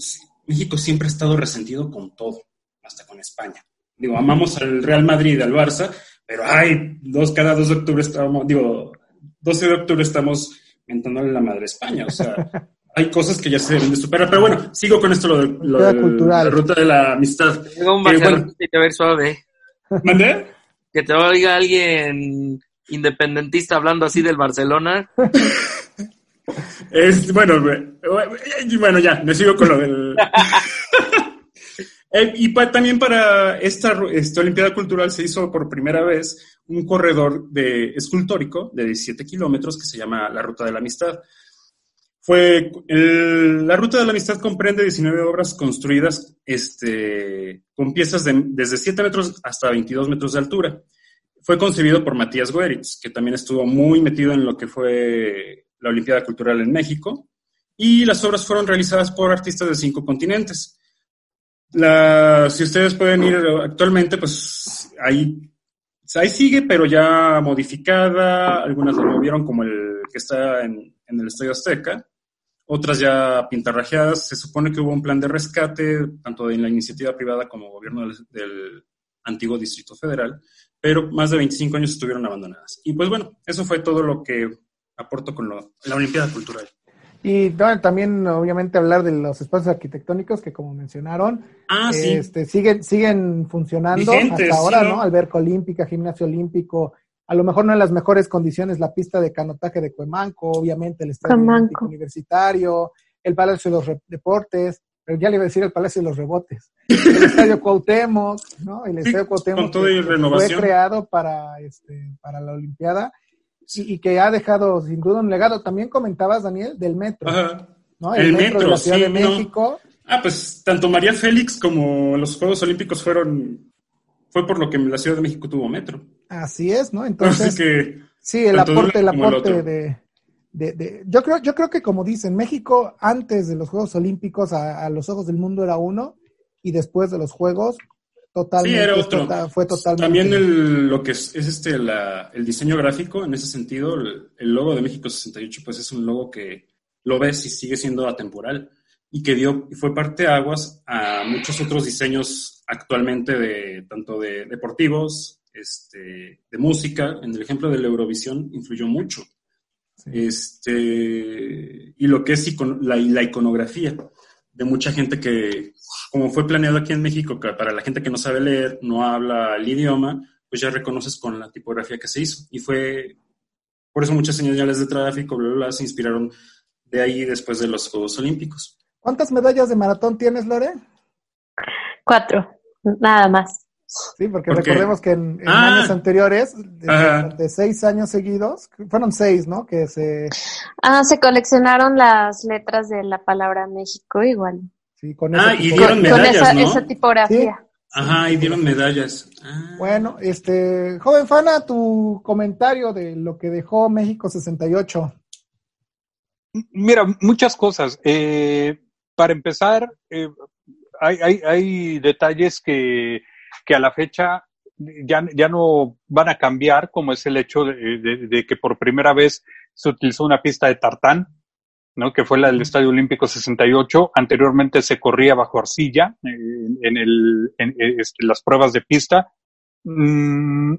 México siempre ha estado resentido con todo, hasta con España digo, amamos al Real Madrid, al Barça, pero ay, dos, cada 2 de octubre estamos, digo, 12 de octubre estamos mentándole la madre España, o sea, hay cosas que ya se deben de superar, pero bueno, sigo con esto, lo de, lo la ruta de la amistad. Tengo un bueno, que te ver suave. ¿Mandé? Que te oiga alguien independentista hablando así del Barcelona. Es, bueno, bueno, ya, me sigo con lo del... Eh, y también para esta, esta, Olimpiada Cultural se hizo por primera vez un corredor de, escultórico de 17 kilómetros que se llama la Ruta de la Amistad. Fue la Ruta de la Amistad comprende 19 obras construidas este, con piezas de, desde 7 metros hasta 22 metros de altura. Fue concebido por Matías Goeritz, que también estuvo muy metido en lo que fue la Olimpiada Cultural en México. Y las obras fueron realizadas por artistas de cinco continentes. La, si ustedes pueden ir actualmente, pues ahí, ahí sigue, pero ya modificada. Algunas lo movieron como el que está en, el Estadio Azteca. Otras ya pintarrajeadas. Se supone que hubo un plan de rescate, tanto en la iniciativa privada como gobierno del, antiguo Distrito Federal, pero más de 25 años estuvieron abandonadas. Y pues bueno, eso fue todo lo que aporto con la Olimpiada Cultural. Y también, obviamente, hablar de los espacios arquitectónicos que, como mencionaron, ah, este, siguen, siguen funcionando hasta ahora, ¿no? Alberca olímpica, gimnasio olímpico, a lo mejor no en las mejores condiciones la pista de canotaje de Cuemanco, obviamente el estadio universitario, el Palacio de los Deportes, pero ya le iba a decir el Palacio de los Rebotes, el Estadio Cuauhtémoc, ¿no? El Estadio Cuauhtémoc fue creado para, este, para la Olimpiada y, que ha dejado sin duda un legado. También comentabas, Daniel, del metro. ¿no? El, metro, de la Ciudad de México. Ah, pues tanto María Félix como los Juegos Olímpicos fueron, fue por lo que la Ciudad de México tuvo metro. Así es, ¿no? Entonces, sí, el aporte, el aporte de, de, yo creo, yo creo que como dicen, México antes de los Juegos Olímpicos a, a los ojos del mundo era uno y después de los Juegos Totalmente. Sí, era otro. Fue totalmente. También el, lo que es, este, el diseño gráfico, en ese sentido, el, logo de México 68, pues es un logo que lo ves y sigue siendo atemporal. y que dio, fue parte aguas a muchos otros diseños actualmente de tanto de deportivos, este, de música. En el ejemplo de la Eurovisión influyó mucho. Este, y lo que es la, la iconografía de mucha gente que, como fue planeado aquí en México, que para la gente que no sabe leer, no habla el idioma, pues ya reconoces con la tipografía que se hizo. Y fue, por eso muchas señales de tráfico, bla, se inspiraron de ahí después de los Juegos Olímpicos. ¿Cuántas medallas de maratón tienes, Lore? Cuatro, nada más. Sí, porque recordemos que en, ah. años anteriores, de, seis años seguidos, fueron seis, ¿no? Que se... Ah, se coleccionaron las letras de la palabra México igual. Sí, con ah, y dieron medallas, esa, esa tipografía. Ajá, y dieron medallas. Ah. Bueno, este, joven Fana, tu comentario de lo que dejó México 68. Mira, muchas cosas. Eh, para empezar, eh, hay, hay, hay detalles que que a la fecha ya, ya no van a cambiar, como es el hecho de, que por primera vez se utilizó una pista de tartán, ¿no? que fue la del Estadio Olímpico 68. Anteriormente se corría bajo arcilla eh, en, el, en, este, las pruebas de pista. Mm,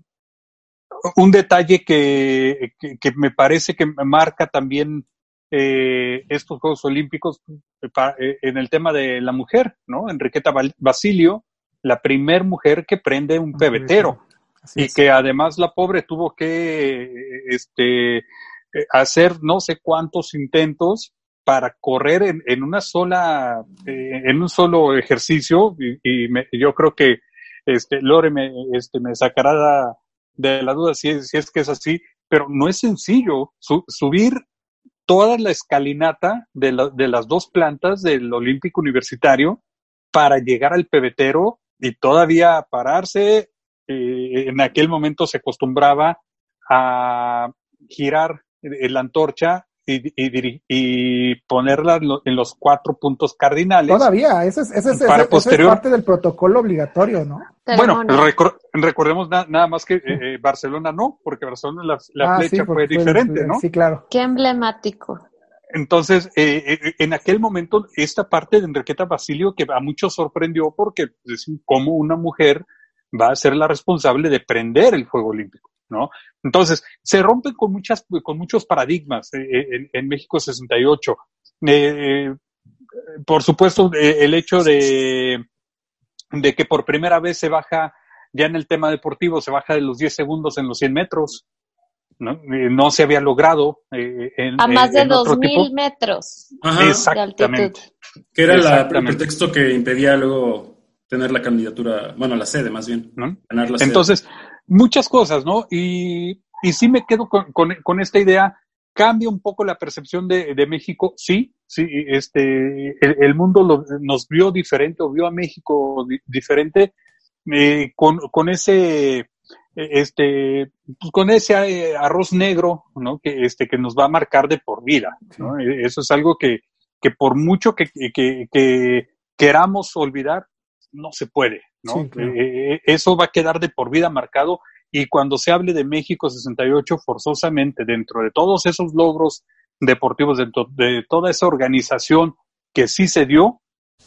un detalle que, que, me parece que marca también eh, estos Juegos Olímpicos eh, en el tema de la mujer, ¿no? Enriqueta Basilio, la primer mujer que prende un pebetero. y que además la pobre tuvo que este, hacer no sé cuántos intentos para correr en, en una sola, eh, en un solo ejercicio, y, yo creo que este, Lore me, este, me sacará de la duda si, si es que es así, pero no es sencillo subir toda la escalinata de, de las dos plantas del Olímpico Universitario para llegar al pebetero y todavía pararse. Eh, en aquel momento se acostumbraba a girar la antorcha y, y, ponerla en los cuatro puntos cardinales. Todavía, ese es, ese es, parte del protocolo obligatorio, ¿no? bueno, recordemos nada más que eh, eh, Barcelona no, porque Barcelona la, la ah, flecha fue diferente, ¿no? Sí, claro. Qué emblemático. Entonces, eh, eh, en aquel momento, esta parte de Enriqueta Basilio que a muchos sorprendió porque es como una mujer va a ser la responsable de prender el fuego olímpico, ¿no? Entonces, se rompen con muchas, con muchos paradigmas eh, en, México 68. por supuesto, el hecho de, de que por primera vez se baja, ya en el tema deportivo, se baja de los 10 segundos en los 100 metros, ¿no? Eh, no se había logrado. Eh, en, a más de 2.000 metros de altitud. Que era el pretexto que impedía luego tener la candidatura, bueno, la sede más bien, ¿no? Entonces, muchas cosas, ¿no? Y, y sí me quedo con, con, esta idea, cambia un poco la percepción de, de México, sí, sí, este, el, mundo nos vio diferente o vio a México diferente eh, con, con ese este, pues con ese eh, arroz negro, ¿no? Que, este, que nos va a marcar de por vida, ¿no? E, eso es algo que, que por mucho que, que, que queramos olvidar, no se puede, ¿no? E, eso va a quedar de por vida marcado y cuando se hable de México 68, forzosamente, dentro de todos esos logros deportivos, dentro de toda esa organización que sí se dio,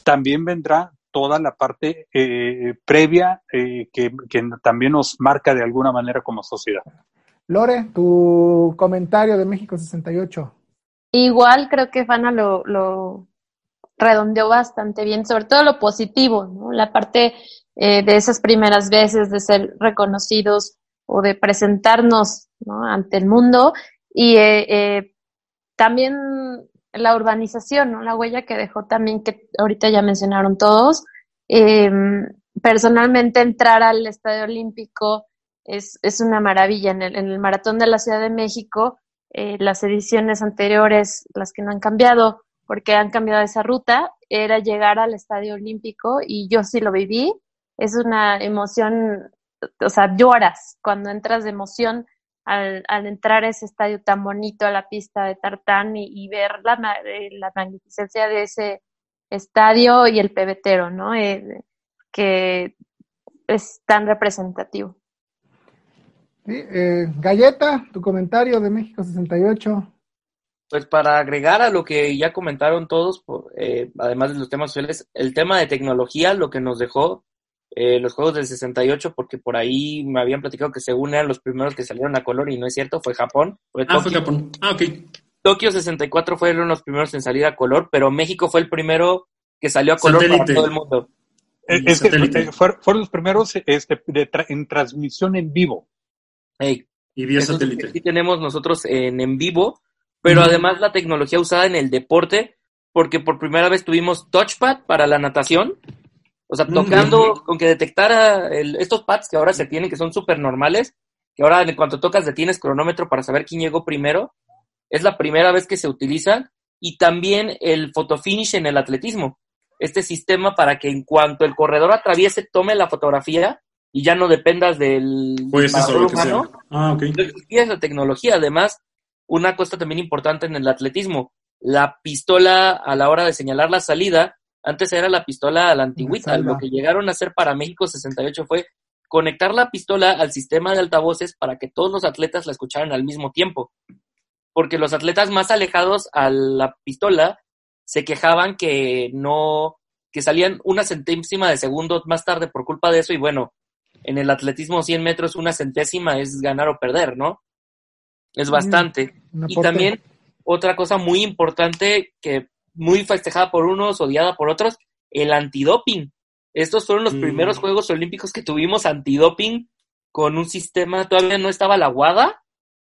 también vendrá toda la parte eh, previa eh, que, también nos marca de alguna manera como sociedad. Lore, tu comentario de México 68. Igual creo que Fana lo, lo redondeó bastante bien, sobre todo lo positivo, ¿no? la parte eh, de esas primeras veces de ser reconocidos o de presentarnos ante el mundo y también la urbanización, ¿no? La huella que dejó también, que ahorita ya mencionaron todos. Em, personalmente, entrar al Estadio Olímpico es, es una maravilla. En el, Maratón de la Ciudad de México, eh, las ediciones anteriores, las que no han cambiado, porque han cambiado esa ruta, era llegar al Estadio Olímpico y yo sí lo viví. Es una emoción, o sea, lloras cuando entras de emoción al, al, entrar a ese estadio tan bonito, a la pista de tartán y, ver la, eh, la, magnificencia de ese estadio y el pebetero, ¿no? Eh, que es tan representativo. Sí, eh, Galleta, tu comentario de México 68. Pues para agregar a lo que ya comentaron todos, eh, además de los temas sociales, el tema de tecnología, lo que nos dejó eh, los juegos del 68, porque por ahí me habían platicado que según eran los primeros que salieron a color y no es cierto, fue Japón. Fue ah, fue Japón. Ah, ok. Tokio 64 fueron los primeros en salir a color, pero México fue el primero que salió a color para todo el mundo. Eh, es que eh, fueron, los primeros este, en transmisión en vivo. y vía satélite. Aquí tenemos nosotros en, en vivo, pero además la tecnología usada en el deporte, porque por primera vez tuvimos touchpad para la natación. O sea, tocando, con que detectara estos pads que ahora se tienen, que son súper normales, que ahora en cuanto tocas detienes cronómetro para saber quién llegó primero. Es la primera vez que se utiliza. Y también el fotofinish en el atletismo. Este sistema para que en cuanto el corredor atraviese, tome la fotografía y ya no dependas del pues eso, humano. Ah, ok. esa tecnología. Además, una cosa también importante en el atletismo, la pistola a la hora de señalar la salida, antes era la pistola a la antigüita, lo que llegaron a hacer para México 68 fue conectar la pistola al sistema de altavoces para que todos los atletas la escucharan al mismo tiempo. Porque los atletas más alejados a la pistola se quejaban que no, que salían una centésima de segundo más tarde por culpa de eso y bueno, en el atletismo 100 metros una centésima es ganar o perder, ¿no? Es bastante. y también otra cosa muy importante que muy festejada por unos, odiada por otros, el antidoping. Estos fueron los mm. primeros Juegos Olímpicos que tuvimos antidoping con un sistema, todavía no estaba la WADA,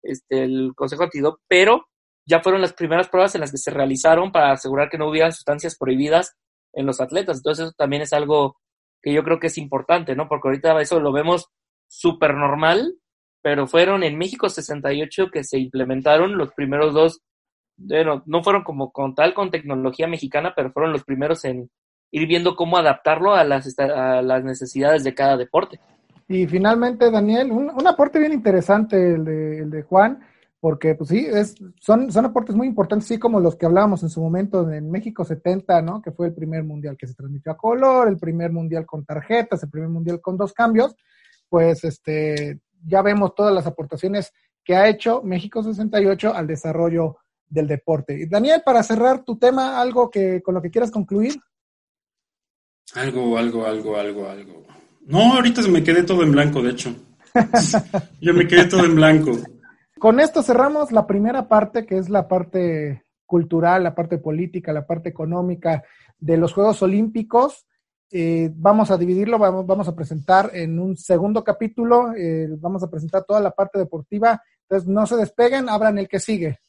este, el Consejo Antidoping, pero ya fueron las primeras pruebas en las que se realizaron para asegurar que no hubiera sustancias prohibidas en los atletas. Entonces eso también es algo que yo creo que es importante, ¿no? Porque ahorita eso lo vemos súper normal, pero fueron en México 68 que se implementaron los primeros dos, bueno, no fueron como con tal con tecnología mexicana, pero fueron los primeros en ir viendo cómo adaptarlo a las, a las necesidades de cada deporte. Y finalmente, Daniel, un, un aporte bien interesante el de, el de Juan, porque pues sí, es, son, son aportes muy importantes, así como los que hablábamos en su momento en México 70, ¿no? Que fue el primer mundial que se transmitió a color, el primer mundial con tarjetas, el primer mundial con dos cambios, pues este, ya vemos todas las aportaciones que ha hecho México 68 al desarrollo del deporte. Daniel, para cerrar tu tema, algo que con lo que quieras concluir. Algo, algo, algo, algo, algo. No, ahorita me quedé todo en blanco, de hecho. Yo me quedé todo en blanco. Con esto cerramos la primera parte, que es la parte cultural, la parte política, la parte económica de los Juegos Olímpicos. Eh, vamos a dividirlo, vamos, vamos, a presentar en un segundo capítulo, eh, vamos a presentar toda la parte deportiva. Entonces, no se despeguen, abran el que sigue.